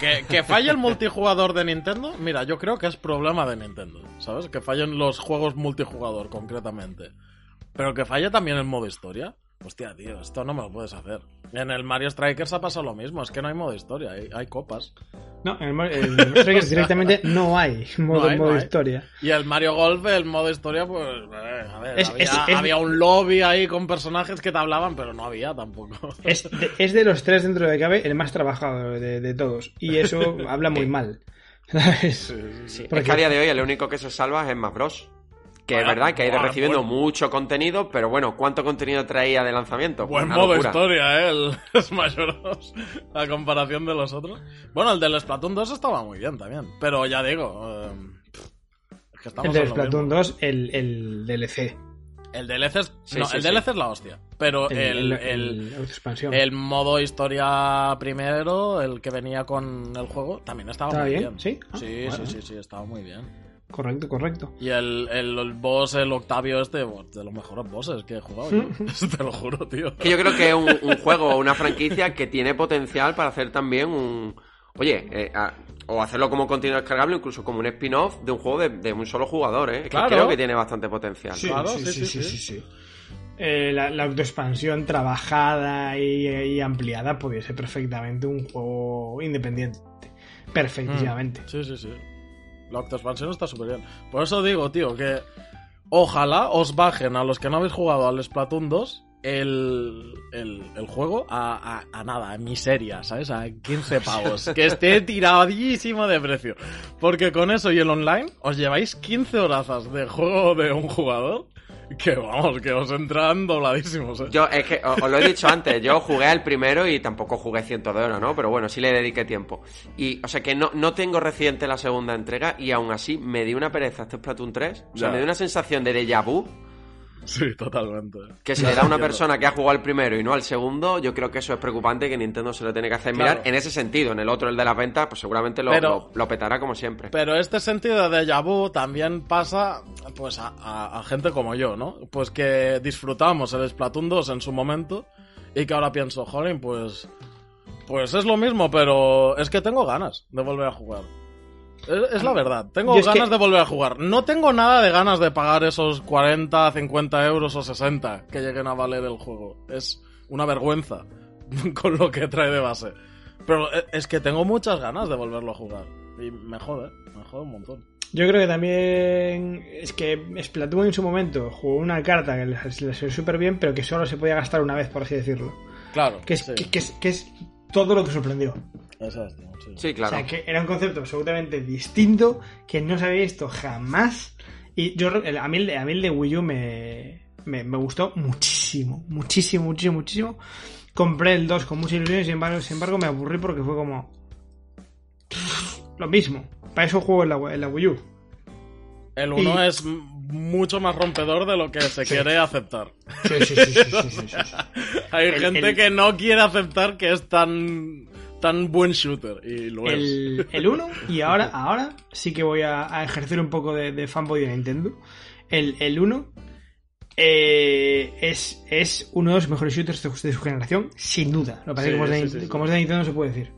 que, que falle el multijugador de Nintendo, mira, yo creo que es problema de Nintendo, ¿sabes? Que fallen los juegos multijugador, concretamente. Pero que falle también el modo historia. Hostia, tío, esto no me lo puedes hacer. En el Mario Strikers ha pasado lo mismo, es que no hay modo historia, hay, hay copas. No, en el, Mario- Strikers directamente no hay modo, hay, no modo hay. historia. Y el Mario Golf, el modo historia, pues. eh, a ver, Es- había, es- es- había un lobby ahí con personajes que te hablaban, pero no había tampoco. Es de, es de los tres dentro de cabe el más trabajado de, de todos. Y eso habla muy mal. ¿Sabes? Sí, Porque- Es que a día de hoy el único que se salva es Smash Bros. Que Bueno, es verdad que ha ido bueno, recibiendo bueno. mucho contenido, pero bueno, ¿cuánto contenido traía de lanzamiento? Buen modo locura. historia, ¿eh? El Smash Bros. A comparación de los otros. Bueno, el del Splatoon 2 estaba muy bien también. Pero ya digo. eh, es que estamos El de en lo Splatoon mismo. 2, el, el DLC. El DLC es, Sí, no, sí, el sí. Es la hostia. Pero El, el, el, modo historia primero, el que venía con el juego, también estaba ¿Estaba muy bien? bien. ¿Sí? Ah, Sí, sí, sí, sí, estaba muy bien. Correcto, correcto. Y el, el, el boss, el Octavio este, de los mejores bosses que he jugado yo. Te lo juro, tío. Que yo creo que es un, un juego o una franquicia que tiene potencial para hacer también un. Oye, eh, a- o hacerlo como contenido descargable, incluso como un spin-off de un juego de, de un solo jugador, ¿eh? Es que Claro. creo que tiene bastante potencial. Claro, sí, sí, sí. Eh, la, la autoexpansión trabajada y, y ampliada podría ser perfectamente un juego independiente. Perfectísimamente. Sí, sí, sí. La autoexpansión está súper bien. Por eso digo, tío, que ojalá os bajen a los que no habéis jugado al Splatoon 2 el, el, el juego a, a, a nada, a miseria, ¿sabes? A 15 pavos. que esté tiradísimo de precio. Porque con eso y el online os lleváis 15 horazas de juego de un jugador que vamos, que os entran dobladísimos, ¿eh? Yo, es que os, os lo he dicho antes, yo jugué al primero y tampoco jugué cientos de horas, ¿no? Pero bueno, sí le dediqué tiempo. Y, o sea que no, no tengo reciente la segunda entrega y aún así me dio una pereza este Splatoon 3. O sea, Ya. me dio una sensación de déjà vu Sí, totalmente. que si le da a una persona que ha jugado al primero y no al segundo, yo creo que eso es preocupante que Nintendo se lo tiene que hacer Claro. mirar en ese sentido. En el otro, el de las ventas, pues seguramente lo, Pero- lo, lo petará como siempre. Pero este sentido de déjà vu también pasa pues a, a- a gente como yo, ¿no? Pues que disfrutamos el Splatoon 2 en su momento y que ahora pienso, jolín, pues pues es lo mismo, pero es que tengo ganas de volver a jugar. Es, la verdad, tengo ganas que- de volver a jugar. No tengo nada de ganas de pagar esos 40, 50 euros o 60 que lleguen a valer el juego. Es una vergüenza con lo que trae de base. Pero e- es que tengo muchas ganas de volverlo a jugar. Y me jode, me jode un montón. Yo creo que también es que Splatoon en su momento jugó una carta que le le salió súper bien, pero que solo se podía gastar una vez, por así decirlo. Claro. Que es, sí, que, que es, que es todo lo que sorprendió. Exacto, sí. Sí, claro. O sea, que era un concepto absolutamente distinto que no se había visto jamás. Y yo, el- a mí, el de- a mí el de Wii U me, me, me gustó muchísimo, muchísimo, muchísimo, muchísimo. Compré el 2 con mucha ilusión y sin embargo, sin embargo me aburrí porque fue como... Lo mismo. Para eso juego en la, en la Wii U. El 1 Y- es mucho más rompedor de lo que se quiere aceptar. Sí, sí, sí, sí, sí, sí, sí. Hay El- gente el- que no quiere aceptar que es tan tan buen shooter y lo es. El, el 1 y ahora, ahora sí que voy a, a ejercer un poco de, de fanboy de Nintendo. El, el 1 eh, es, es uno de los mejores shooters de, de su generación, sin duda. Lo que pasa es Sí, que como es de, sí, sí, sí. como es de Nintendo no se puede decir.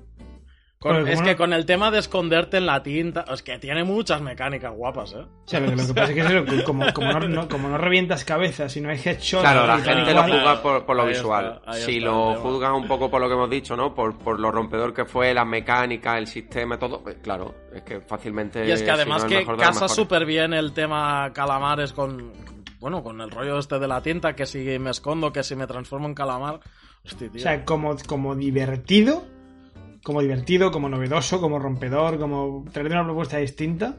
Con- es que no- con el tema de esconderte en la tinta, es que tiene muchas mecánicas guapas, ¿eh? O sea, lo, lo que pasa es que, eso, como, como, no, no- como no revientas cabezas y no hay headshot. Claro, la gente lo juzga por, por lo Ahí visual. está, si está lo juzgas un poco por lo que hemos dicho, ¿no? Por, por lo rompedor que fue, las mecánicas, el sistema, todo, pues claro, es que fácilmente. Y es que si además que casa súper bien el tema calamares con. Bueno, con el rollo este de la tinta, que si me escondo, que si me transformo en calamar. Hostia, tío. O sea, como, como divertido, como divertido, como novedoso, como rompedor, como traer una propuesta distinta,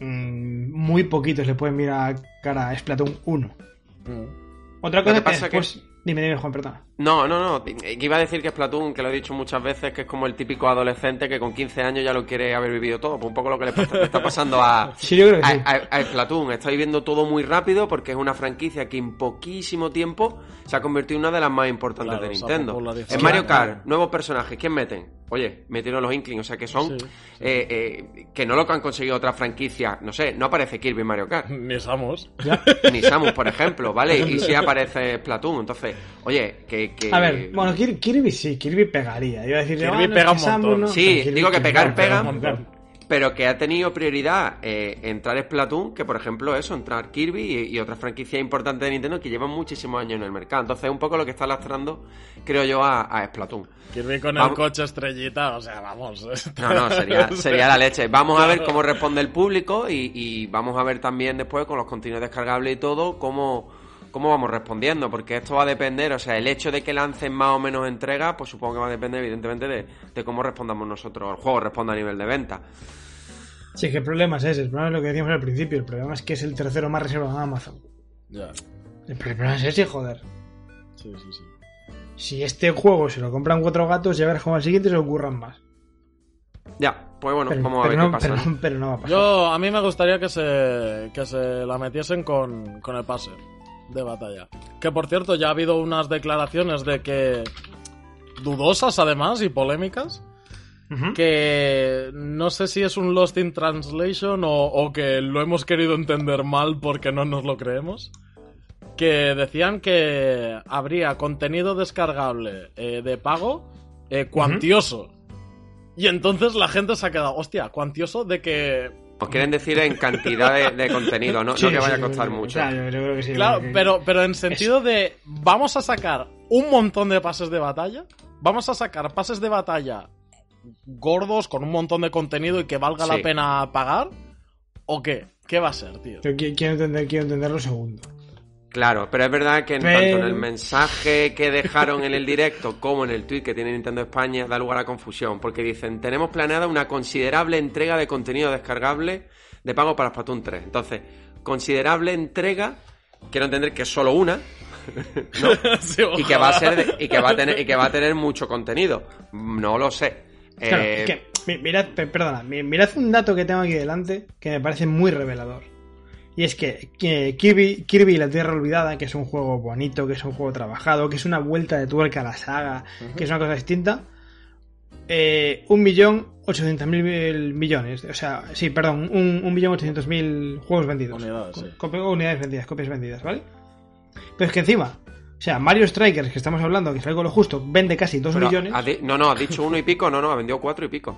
mm, muy poquitos le pueden mirar cara a Splatoon 1. Mm. Otra cosa que es que pasa que- después... Dime, dime, Juan, perdona. No, no, no. que Iba a decir que Splatoon, que lo he dicho muchas veces, que es como el típico adolescente que con 15 años ya lo quiere haber vivido todo. Pues un poco lo que le pasa- le está pasando a, Sí, yo creo que a, sí. a- a Splatoon. Está viviendo todo muy rápido porque es una franquicia que en poquísimo tiempo se ha convertido en una de las más importantes Claro, de Nintendo. En Mario. Kart, nuevos personajes, ¿quién meten? Oye, metieron los Inklings, o sea que son Sí. eh, eh, que no lo que han conseguido otras franquicias. No sé, no aparece Kirby en Mario Kart. Ni Samus. Ni Samus, por ejemplo, ¿vale? Y sí aparece Splatoon. Entonces, oye, que. que- A ver, bueno, Kir- Kirby sí, Kirby pegaría. Iba a decir, Kirby ah, no, pega un Samus montón. no, Sí, digo que Kirby pegar pega, un montón. Pero que ha tenido prioridad eh, entrar Splatoon que, por ejemplo, eso, entrar Kirby y, y otras franquicias importantes de Nintendo que llevan muchísimos años en el mercado. Entonces, es un poco lo que está lastrando, creo yo, a, a Splatoon. Kirby con Vamos. el coche estrellita, o sea, vamos. No, no, sería, sería la leche. Vamos a ver cómo responde el público y, y vamos a ver también después con los contenidos descargables y todo cómo, cómo vamos respondiendo, porque esto va a depender, o sea, el hecho de que lancen más o menos entregas, pues supongo que va a depender evidentemente de, de cómo respondamos nosotros, el juego responda a nivel de venta. Sí, que el problema es ese. El problema es lo que decíamos al principio. El problema es que es el tercero más reservado en Amazon. Ya, El problema es ese, joder. sí, sí, sí. Si este juego se lo compran cuatro gatos, ya verás cómo al siguiente se lo ocurran más. Ya, pues bueno, Pero, vamos a pero ver no, qué pasa. pero no va a pasar. Yo, a mí me gustaría que se, que se la metiesen con, con el pase de batalla. Que por cierto, ya ha habido unas declaraciones de que. dudosas además y polémicas. Que no sé si es un Lost in Translation o, o que lo hemos querido entender mal porque no nos lo creemos. Que decían que habría contenido descargable eh, de pago eh, cuantioso. Y entonces la gente se ha quedado, hostia, cuantioso de que Os quieren decir en cantidad de, de contenido, no, que vaya a costar sí, mucho. o sea, yo creo que sí, Claro, que- pero, pero en sentido de vamos a sacar un montón de pases de batalla, vamos a sacar pases de batalla gordos con un montón de contenido y que valga Sí. la pena pagar, ¿o qué? ¿Qué va a ser, tío? Yo qui- quiero entender, quiero entenderlo segundo. Claro, pero es verdad que en Pero- tanto en el mensaje que dejaron en el directo como en el tweet que tiene Nintendo España da lugar a confusión, porque dicen, tenemos planeada una considerable entrega de contenido descargable de pago para Splatoon 3. Entonces, considerable entrega, quiero entender que es solo una, y que va a ser de- y que va a tener y que va a tener mucho contenido. No lo sé. Claro, Eh, es que, mi- mirad, pe- perdona, mi- mirad un dato que tengo aquí delante que me parece muy revelador. Y es que, Kirby, Kirby y la Tierra Olvidada, que es un juego bonito, que es un juego trabajado, que es una vuelta de tuerca a la saga, que es una cosa distinta, eh, un millón ochocientos mil millones. O sea, sí, perdón, un, un millón ochocientos mil juegos vendidos. Unidades, sí. Vendidas, copias vendidas, ¿vale? Pero es que encima, o sea, Mario Strikers, que estamos hablando, que fue con lo justo, vende casi dos pero millones. ha di- no, no, ha dicho uno y pico, no, no, ha vendido cuatro y pico.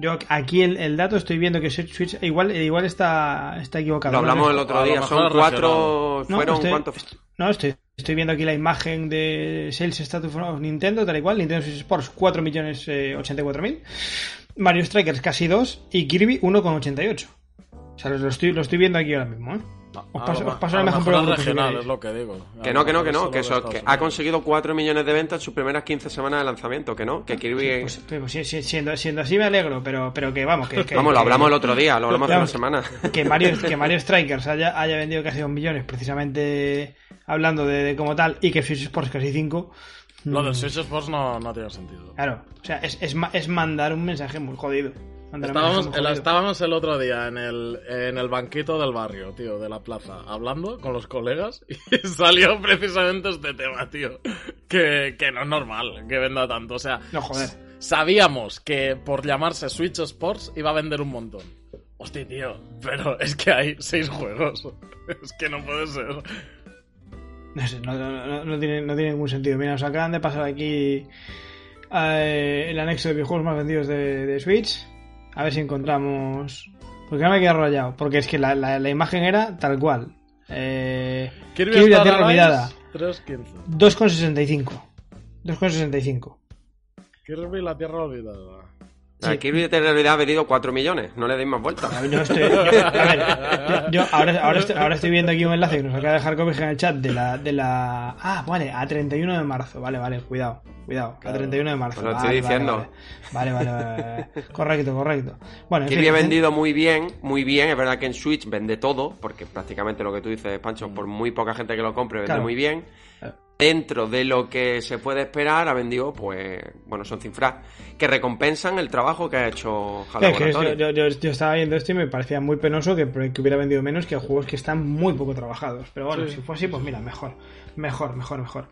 Yo aquí el, el dato estoy viendo que Switch igual, igual está, está equivocado. Lo ¿no? hablamos el otro día, son cuatro, No, fueron estoy- cuántos No, estoy, estoy viendo aquí la imagen de Sales Status of Nintendo, tal y cual. Nintendo Switch Sports 4.084.000. Mario Strikers casi 2 y Kirby 1,88. O sea, lo estoy, lo estoy viendo aquí ahora mismo, ¿eh? Os paso, os paso a lo mejor regional, es lo que digo. Que no, que no, que no, que, eso, que ha conseguido 4 millones de ventas en sus primeras 15 semanas de lanzamiento, que no, que Kirby... Pues, pues, sí, siendo, siendo así me alegro, pero, pero que vamos, que, que- Vamos, lo que- hablamos el otro día, lo hablamos hace una semana. que Mario, que Mario Strikers haya, haya vendido casi 2 millones, precisamente hablando de, de como tal, y que Switch Sports casi 5. Lo del Switch Sports no, no tiene sentido. Claro, o sea, es, es, es mandar un mensaje muy jodido. Estábamos, el- jodido. estábamos el otro día en el, en el banquito del barrio, tío, de la plaza, hablando con los colegas y salió precisamente este tema, tío. Que, que no es normal que venda tanto. O sea, No, joder. sabíamos que por llamarse Switch Sports iba a vender un montón. Hostia, tío, pero es que hay seis juegos. Es que no puede ser. No sé, no, no- no- no tiene, no tiene ningún sentido. Mira, nos acaban de pasar aquí eh, el anexo de videojuegos más vendidos de, de Switch. A ver si encontramos. Porque no me he quedado rayado. Porque es que la, la- la imagen era tal cual. Eh, Kirby Kirby la Tierra Olvidada. Allies, 3.15. 2,65. 2,65. Kirby la Tierra Olvidada. Aquí Kirby de realidad ha venido 4 millones, no le deis más vueltas. A ver, yo estoy, yo- a ver, yo- yo ahora, ahora, estoy, ahora estoy viendo aquí un enlace que nos acaba de dejar Kobe en el chat de la, de la. Ah, vale, a 31 de marzo. Vale, vale, cuidado, cuidado. A 31 de marzo. Pues lo estoy diciendo. Vale, vale, vale. vale, vale. Correcto, correcto. Bueno, en fin, ha vendido muy bien, muy bien. Es verdad que en Switch vende todo, porque prácticamente lo que tú dices, Pancho, por muy poca gente que lo compre, vende Claro. muy bien. Dentro de lo que se puede esperar, ha vendido, pues, bueno, son cifras que recompensan el trabajo que ha hecho HAL Es que Laboratory. yo, yo- yo- yo estaba viendo esto y me parecía muy penoso que, que hubiera vendido menos que juegos que están muy poco trabajados. Pero bueno, Sí. si fue así, pues mira, mejor. Mejor, mejor, mejor.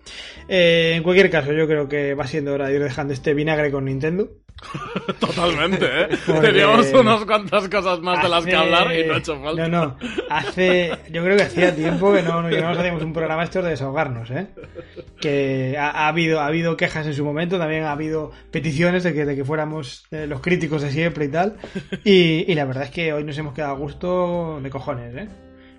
Eh, en cualquier caso, yo creo que va siendo hora de ir dejando este vinagre con Nintendo. Totalmente, ¿eh? Porque- Teníamos unas cuantas cosas más de las que hablar y no ha hecho falta. No, no. Hace. Yo creo que hacía tiempo que no, que no nos hacíamos un programa estos de desahogarnos, ¿eh? Que ha, ha habido, ha habido quejas en su momento, también ha habido peticiones de que, de que fuéramos eh, los críticos de siempre y tal. Y, y la verdad es que hoy nos hemos quedado a gusto de cojones, ¿eh?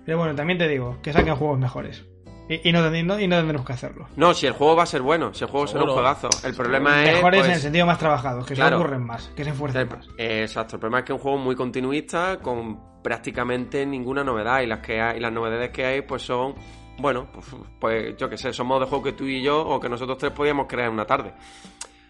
Pero bueno, también te digo, que saquen juegos mejores. Y, y no, y no- y no tendremos que hacerlo. No, si el juego va a ser bueno, si el juego será un juegazo. El problema es. Mejores en el pues, sentido más trabajados, que claro. se ocurren más, que se esfuercen el- más. eh, exacto, el problema es que es un juego muy continuista, con prácticamente ninguna novedad. Y las que hay, y las novedades que hay, pues son. Bueno, pues, pues yo qué sé, son modos de juego que tú y yo, o que nosotros tres podíamos crear en una tarde.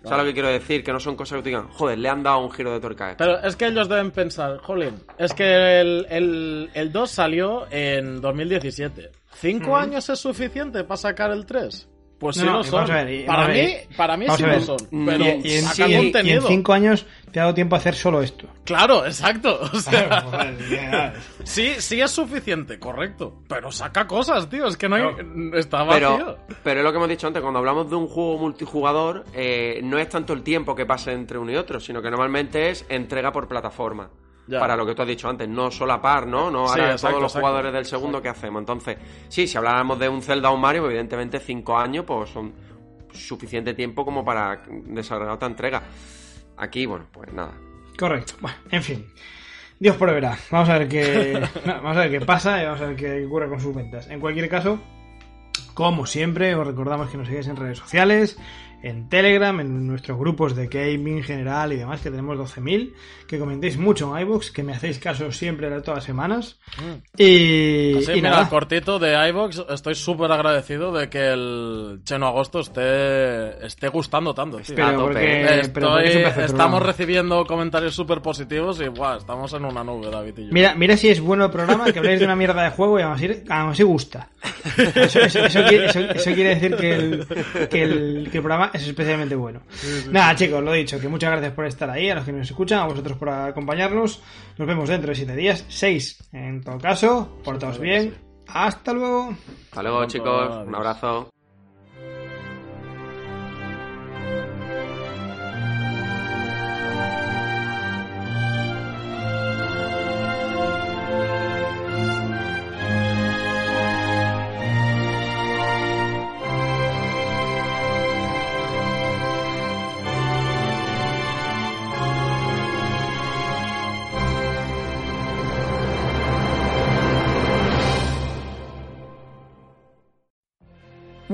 ¿Sabes lo que quiero decir? Que no son cosas que te digan, joder, le han dado un giro de tuerca a esto. Pero es que ellos deben pensar, jolín, es que el, el, el 2 salió en 2017. ¿Cinco años es suficiente para sacar el 3? Pues sí No, no, lo son. ver, para, mí, para mí vamos sí lo son. Pero Y, y en, y en- y en contenido. cinco años te ha dado tiempo a hacer solo esto. Claro, exacto. O sea, sí, sí es suficiente, correcto. Pero saca cosas, tío. Es que no hay. Está vacío. Pero, pero es lo que hemos dicho antes, cuando hablamos de un juego multijugador, eh, no es tanto el tiempo que pase entre uno y otro, sino que normalmente es entrega por plataforma. Ya. Para lo que tú has dicho antes, no solapar, ¿no? No Sí, exacto, todos los exacto. jugadores del segundo que hacemos. Entonces, sí, si habláramos de un Zelda o un Mario, evidentemente cinco años, pues son suficiente tiempo como para desarrollar otra entrega. Aquí, bueno, pues nada. Correcto. Bueno, en fin. Dios proveerá. Vamos a ver qué. vamos a ver qué pasa y vamos a ver qué ocurre con sus ventas. En cualquier caso, como siempre, os recordamos que nos sigáis en redes sociales, en Telegram, en nuestros grupos de gaming general y demás, que tenemos 12.000, que comentéis mucho en iVoox, que me hacéis caso siempre todas las semanas. Y, Así, y mira, nada. cortito de iVox, estoy súper agradecido de que el Cheno Agosto esté, esté gustando tanto. tío. Pero porque, Estoy- pero estamos recibiendo comentarios súper positivos y guau, estamos en una nube, David y yo. Mira, mira si es bueno el programa, que habléis de una mierda de juego y aún así, aún así gusta. Eso, quiere, eso- eso quiere decir que el, que, el, que el programa es especialmente bueno. Nada, chicos, lo dicho, que muchas gracias por estar ahí, a los que nos escuchan, a vosotros por acompañarnos. Nos vemos dentro de 7 días, 6 en todo caso. Portaos bien. Hasta luego. Hasta luego, chicos. Un abrazo.